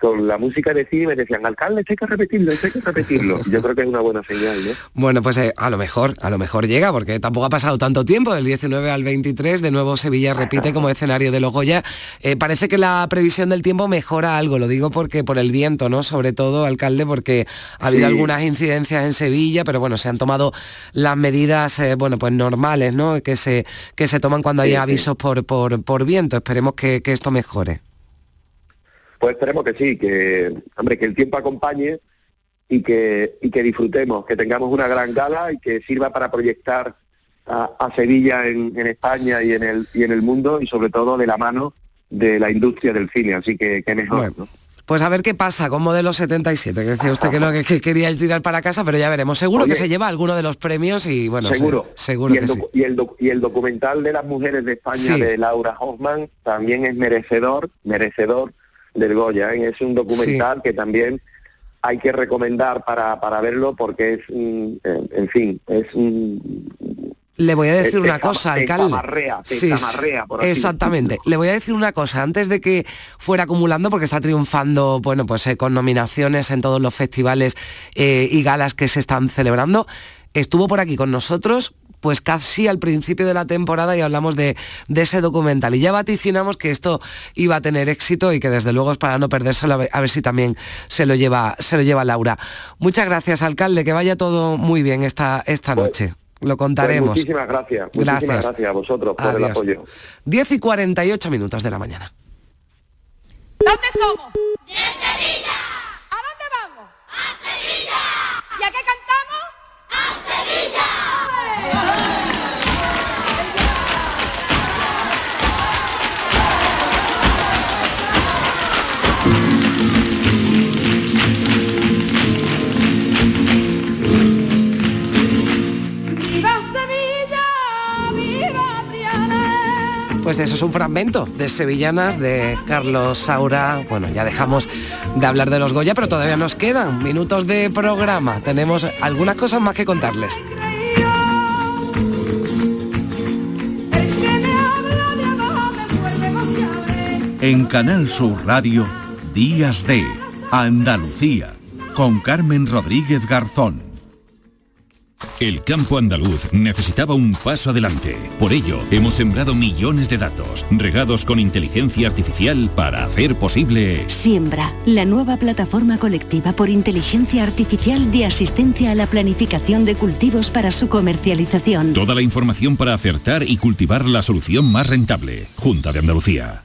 con la música de cine me decían, alcalde, hay que repetirlo, hay que repetirlo. [LAUGHS] Yo creo que es una buena señal, ¿no? Bueno, pues eh, a lo mejor, a lo mejor llega, porque tampoco ha pasado tanto tiempo, del 19 al 23, de nuevo Sevilla repite como escenario de los Goya. Eh, parece que la previsión del tiempo mejora algo, lo digo porque por el viento, ¿no? Sobre todo, alcalde, porque ha habido algunas incidencias en Sevilla, pero bueno, se han tomado las medidas, eh, bueno, pues normales, ¿no? Que se, que se toman cuando hay avisos por, por, por viento. Esperemos que esto mejore. Pues esperemos que sí, que hombre, que el tiempo acompañe y que, y que disfrutemos, que tengamos una gran gala y que sirva para proyectar a, Sevilla en, España y en el y en el mundo y sobre todo de la mano de la industria del cine, así que, que mejor. Pues a ver qué pasa con Modelo 77, que decía usted que no que, quería tirar para casa, pero ya veremos. Seguro que se lleva alguno de los premios y bueno, seguro, seguro y el, y, el y el documental de las mujeres de España de Laura Hoffman también es merecedor, merecedor del Goya. ¿eh? Es un documental que también hay que recomendar para, para verlo porque es, mm, en fin, es un... Le voy a decir te- una te cosa, te alcalde. tamarrea, Sí, sí, tamarrea, por así exactamente. Le voy a decir una cosa, antes de que fuera acumulando, porque está triunfando, bueno, pues eh, con nominaciones en todos los festivales eh, y galas que se están celebrando, estuvo por aquí con nosotros pues casi al principio de la temporada y hablamos de, de ese documental. Y ya vaticinamos que esto iba a tener éxito y que desde luego es para no perdérselo, a ver, a ver si también se lo lleva, se lo lleva Laura. Muchas gracias, alcalde, que vaya todo muy bien esta, esta noche. Lo Pues contaremos. muchísimas gracias, muchísimas Gracias. gracias a vosotros por el apoyo. 10 y 48 minutos de la mañana. ¿Dónde somos? De Sevilla. ¿A dónde vamos? A Sevilla. ¿Y a qué cantamos? A Sevilla. Pues eso es un fragmento de Sevillanas de Carlos Saura. Bueno, ya dejamos de hablar de los Goya, pero todavía nos quedan minutos de programa. Tenemos algunas cosas más que contarles. En Canal Sur Radio, Días de Andalucía, con Carmen Rodríguez Garzón. El campo andaluz necesitaba un paso adelante. Por ello, hemos sembrado millones de datos, regados con inteligencia artificial para hacer posible... Siembra, la nueva plataforma colectiva por inteligencia artificial de asistencia a la planificación de cultivos para su comercialización. Toda la información para acertar y cultivar la solución más rentable. Junta de Andalucía.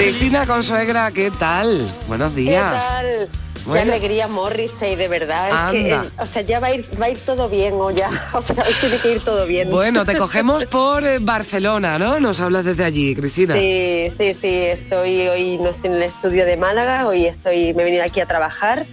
Cristina Consuegra, ¿qué tal? Buenos días. ¿Qué tal? Bueno. Qué alegría, Morrissey, de verdad. Es que, o sea, ya va a, ir, va a ir todo bien o ya. [LAUGHS] O sea, hoy tiene que ir todo bien. Bueno, te [LAUGHS] cogemos por eh, Barcelona, ¿no? Nos hablas desde allí, Cristina. Sí, sí, sí. Estoy hoy no estoy en el estudio de Málaga. Hoy estoy, me he venido aquí a trabajar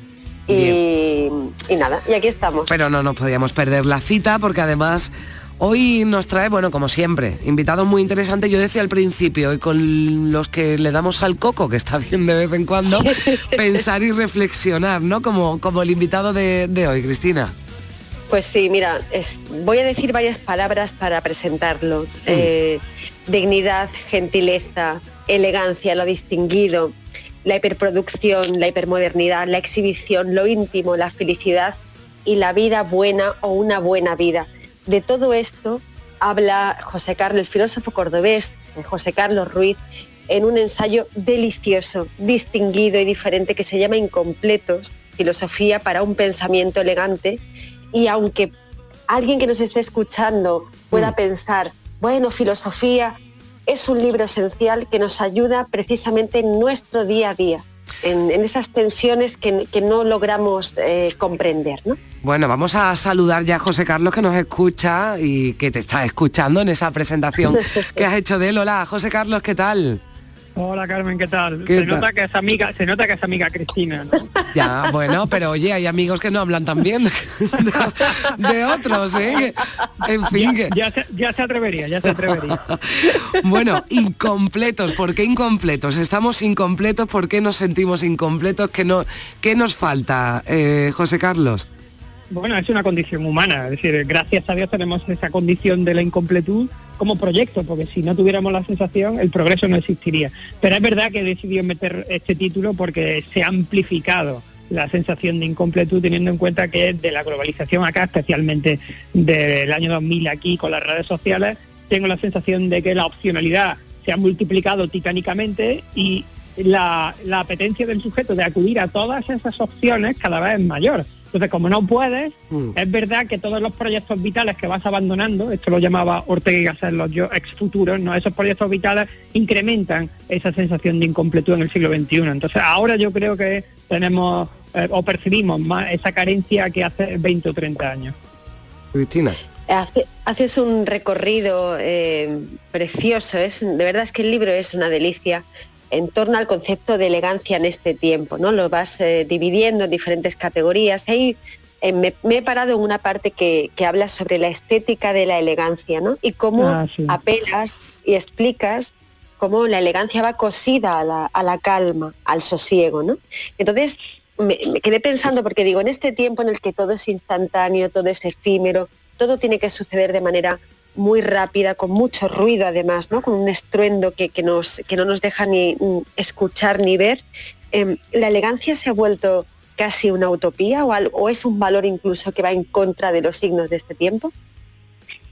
y, y nada. Y aquí estamos. Pero no nos podíamos perder la cita porque además hoy nos trae, bueno, como siempre, invitados muy interesantes. Yo decía al principio, y con los que le damos al coco, que está bien de vez en cuando, [LAUGHS] pensar y reflexionar, ¿no? Como, como el invitado de, de hoy, Cristina. Pues sí, mira, es- voy a decir varias palabras para presentarlo. Eh, dignidad, gentileza, elegancia, lo distinguido, la hiperproducción, la hipermodernidad, la exhibición, lo íntimo, la felicidad y la vida buena o una buena vida. De todo esto habla José Carlos, el filósofo cordobés, eh, José Carlos Ruiz, en un ensayo delicioso, distinguido y diferente que se llama Incompletos, filosofía para un pensamiento elegante. Y aunque alguien que nos esté escuchando pueda pensar, bueno, filosofía es un libro esencial que nos ayuda precisamente en nuestro día a día, en, en esas tensiones que, que no logramos eh, comprender. ¿no? Bueno, vamos a saludar ya a José Carlos que nos escucha y que te está escuchando en esa presentación [LAUGHS] que has hecho de él. Hola, José Carlos, ¿qué tal? Hola Carmen, ¿qué tal? ¿Qué se tal? nota que es amiga, se nota que es amiga Cristina. ¿no? [LAUGHS] Ya, bueno, pero oye, hay amigos que no hablan tan bien de, de otros, ¿eh? En fin, Ya, se, ya se atrevería, ya se atrevería. [LAUGHS] Bueno, incompletos, ¿por qué incompletos? Estamos incompletos, ¿por qué nos sentimos incompletos? ¿Qué, no, qué nos falta, eh, José Carlos? Bueno, es una condición humana, es decir, gracias a Dios tenemos esa condición de la incompletud como proyecto, porque si no tuviéramos la sensación, el progreso no existiría. Pero es verdad que he decidido meter este título porque se ha amplificado la sensación de incompletud teniendo en cuenta que de la globalización acá, especialmente del año 2000 aquí con las redes sociales, tengo la sensación de que la opcionalidad se ha multiplicado titánicamente y la, la apetencia del sujeto de acudir a todas esas opciones cada vez es mayor. Entonces, como no puedes, es verdad que todos los proyectos vitales que vas abandonando, esto lo llamaba Ortega y Gasset los yo ex futuros, ¿no? esos proyectos vitales incrementan esa sensación de incompletud en el siglo XXI. Entonces, ahora yo creo que tenemos eh, o percibimos más esa carencia que hace 20 o 30 años. Cristina. Hace- haces un recorrido eh, precioso, es, de verdad es que el libro es una delicia en torno al concepto de elegancia en este tiempo, ¿no? Lo vas eh, dividiendo en diferentes categorías. Ahí eh, me, me he parado en una parte que, que habla sobre la estética de la elegancia, ¿no? Y cómo Ah, sí. apelas y explicas cómo la elegancia va cosida a la, a la calma, al sosiego, ¿no? Entonces, me, me quedé pensando, porque digo, en este tiempo en el que todo es instantáneo, todo es efímero, todo tiene que suceder de manera muy rápida, con mucho ruido además, ¿no? con un estruendo que, que nos, que no nos deja ni escuchar ni ver, em, ¿la elegancia se ha vuelto casi una utopía o, al- o es un valor incluso que va en contra de los signos de este tiempo?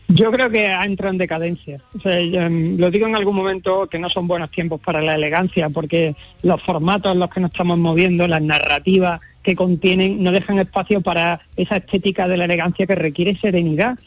Yo creo que ha entrado en decadencia. Em, lo digo en algún momento que no son buenos tiempos para la elegancia, porque los formatos en los que nos estamos moviendo, las narrativas que contienen, no dejan espacio para esa estética de la elegancia que requiere serenidad.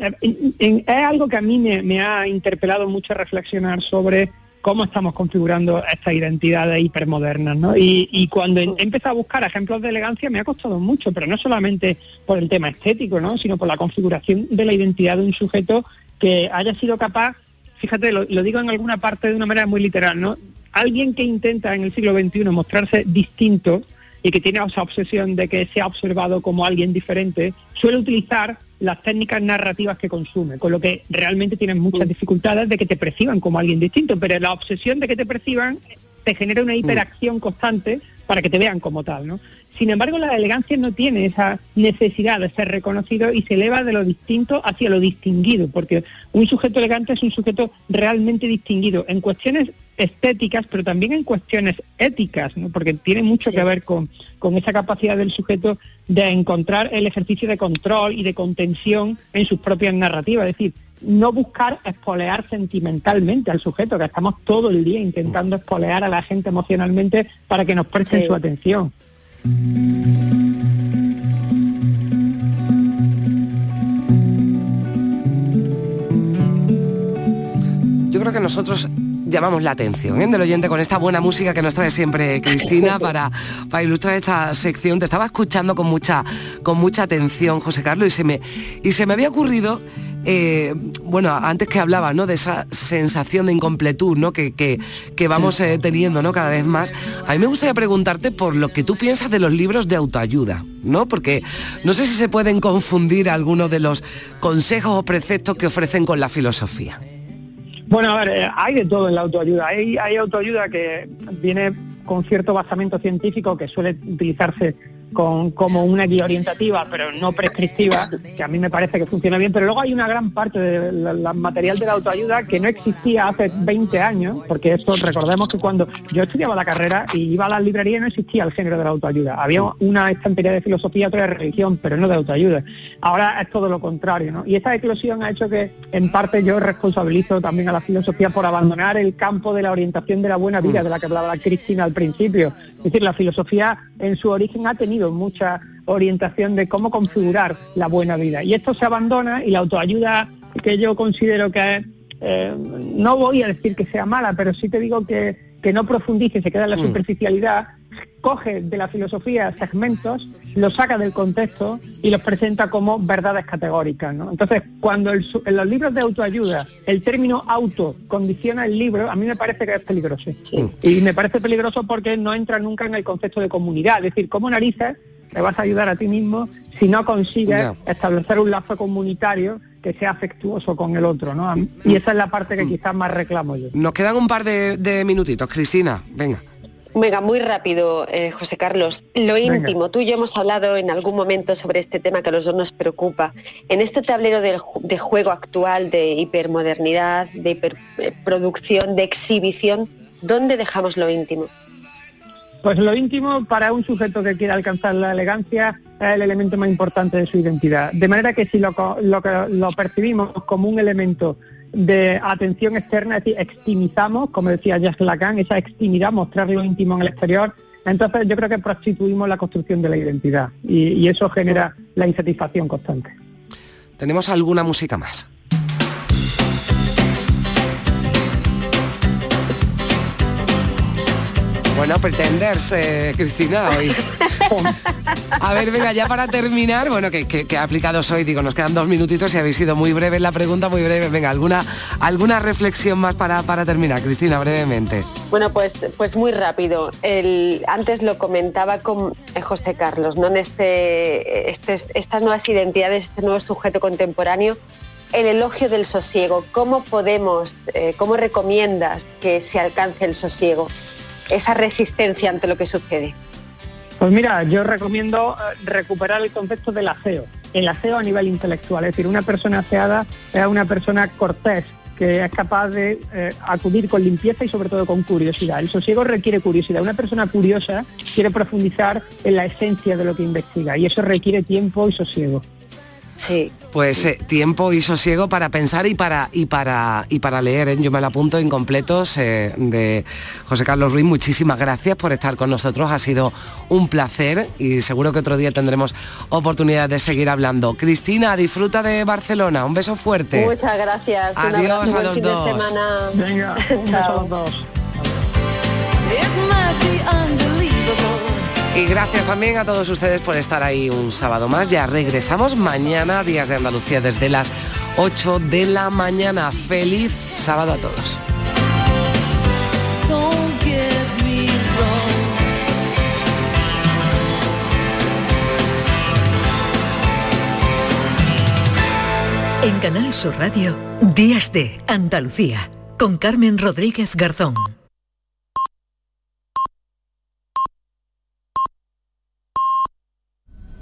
Es algo que a mí me, ha interpelado mucho a reflexionar sobre cómo estamos configurando estas identidades hipermodernas. ¿no? Y, cuando he empezado a buscar ejemplos de elegancia me ha costado mucho, pero no solamente por el tema estético, ¿no? sino por la configuración de la identidad de un sujeto que haya sido capaz, fíjate, lo, lo digo en alguna parte de una manera muy literal, ¿no? Alguien que intenta en el siglo XXI mostrarse distinto y que tiene esa obsesión de que sea observado como alguien diferente, suele utilizar las técnicas narrativas que consume, con lo que realmente tienen muchas dificultades de que te perciban como alguien distinto, pero la obsesión de que te perciban te genera una hiperacción constante para que te vean como tal, ¿no? Sin embargo, la elegancia no tiene esa necesidad de ser reconocido y se eleva de lo distinto hacia lo distinguido, porque un sujeto elegante es un sujeto realmente distinguido. En cuestiones estéticas, pero también en cuestiones éticas, ¿no? porque tiene mucho que ver con, con esa capacidad del sujeto de encontrar el ejercicio de control y de contención en sus propias narrativas, es decir, no buscar espolear sentimentalmente al sujeto, que estamos todo el día intentando espolear a la gente emocionalmente para que nos presten Sí. su atención. Yo creo que nosotros llamamos la atención ¿eh? del oyente con esta buena música que nos trae siempre Cristina [LAUGHS] para, para ilustrar esta sección. Te estaba escuchando con mucha, con mucha atención, José Carlos, y se me, y se me había ocurrido, eh, bueno, antes que hablaba ¿no? de esa sensación de incompletud ¿no? que, que- que vamos eh, teniendo ¿no? cada vez más, a mí me gustaría preguntarte por lo que tú piensas de los libros de autoayuda, ¿no? Porque no sé si se pueden confundir algunos de los consejos o preceptos que ofrecen con la filosofía. Bueno, a ver, eh, hay de todo en la autoayuda. Hay, hay autoayuda que viene con cierto basamento científico que suele utilizarse con, como una guía orientativa, pero no prescriptiva, que a mí me parece que funciona bien, pero luego hay una gran parte del material de la autoayuda que no existía hace 20 años, porque esto recordemos que cuando yo estudiaba la carrera y iba a las librerías no existía el género de la autoayuda. Había una estantería de filosofía, otra de religión, pero no de autoayuda. Ahora es todo lo contrario, ¿no? Y esta eclosión ha hecho que, en parte, yo responsabilizo también a la filosofía por abandonar el campo de la orientación de la buena vida, de la que hablaba Cristina al principio. Es decir, la filosofía en su origen ha tenido mucha orientación de cómo configurar la buena vida. Y esto se abandona y la autoayuda que yo considero que es, eh, no voy a decir que sea mala, pero sí te digo que, que no profundice, se queda en la Mm. superficialidad, coge de la filosofía segmentos los saca del contexto y los presenta como verdades categóricas. ¿no? Entonces, cuando el en los libros de autoayuda el término auto condiciona el libro, a mí me parece que es peligroso. Y me parece peligroso porque no entra nunca en el concepto de comunidad. Es decir, ¿cómo narices te vas a ayudar a ti mismo si no consigues establecer un lazo comunitario que sea afectuoso con el otro? ¿no? Y esa es la parte que quizás más reclamo yo. Nos quedan un par de, de minutitos, Cristina, venga. Venga, muy rápido, eh, José Carlos. Lo Venga. íntimo, tú y yo hemos hablado en algún momento sobre este tema que a los dos nos preocupa. En este tablero de juego actual de hipermodernidad, de hiperproducción, de exhibición, ¿dónde dejamos lo íntimo? Pues lo íntimo para un sujeto que quiere alcanzar la elegancia es el elemento más importante de su identidad. De manera que si lo percibimos como un elemento de atención externa, es decir, extimizamos, como decía Jacques Lacan, esa extimidad, mostrar lo íntimo en el exterior, entonces yo creo que prostituimos la construcción de la identidad y, y eso genera la insatisfacción constante. ¿Tenemos alguna música más? Bueno, Pretenders, eh, Cristina, hoy. [LAUGHS] A ver, venga, ya para terminar, bueno, que, que, que aplicado soy, digo, nos quedan dos minutitos y habéis sido muy breve la pregunta, muy breve. Venga, ¿alguna, alguna reflexión más para, para terminar, Cristina, brevemente? Bueno, pues, pues muy rápido. El, antes lo comentaba con eh, José Carlos, ¿no? En este, este- estas nuevas identidades, este nuevo sujeto contemporáneo, el elogio del sosiego. ¿Cómo podemos, eh, cómo recomiendas que se alcance el sosiego? Esa resistencia ante lo que sucede. Pues mira, yo recomiendo eh, recuperar el concepto del aseo, el aseo a nivel intelectual, es decir, una persona aseada es una persona cortés, que es capaz de eh, acudir con limpieza y sobre todo con curiosidad. El sosiego requiere curiosidad. Una persona curiosa quiere profundizar en la esencia de lo que investiga y eso requiere tiempo y sosiego. Sí. Pues eh, tiempo y sosiego para pensar y para y para y para leer. ¿eh? Yo me la apunto incompletos eh, de José Carlos Ruiz. Muchísimas gracias por estar con nosotros. Ha sido un placer y seguro que otro día tendremos oportunidad de seguir hablando. Cristina, disfruta de Barcelona. Un beso fuerte. Muchas gracias. Adiós a los dos. de semana. Venga, un beso a los dos. Y gracias también a todos ustedes por estar ahí un sábado más. Ya regresamos mañana, Días de Andalucía, desde las 8 de la mañana. Feliz sábado a todos. En Canal Sur Radio, Días de Andalucía, con Carmen Rodríguez Garzón.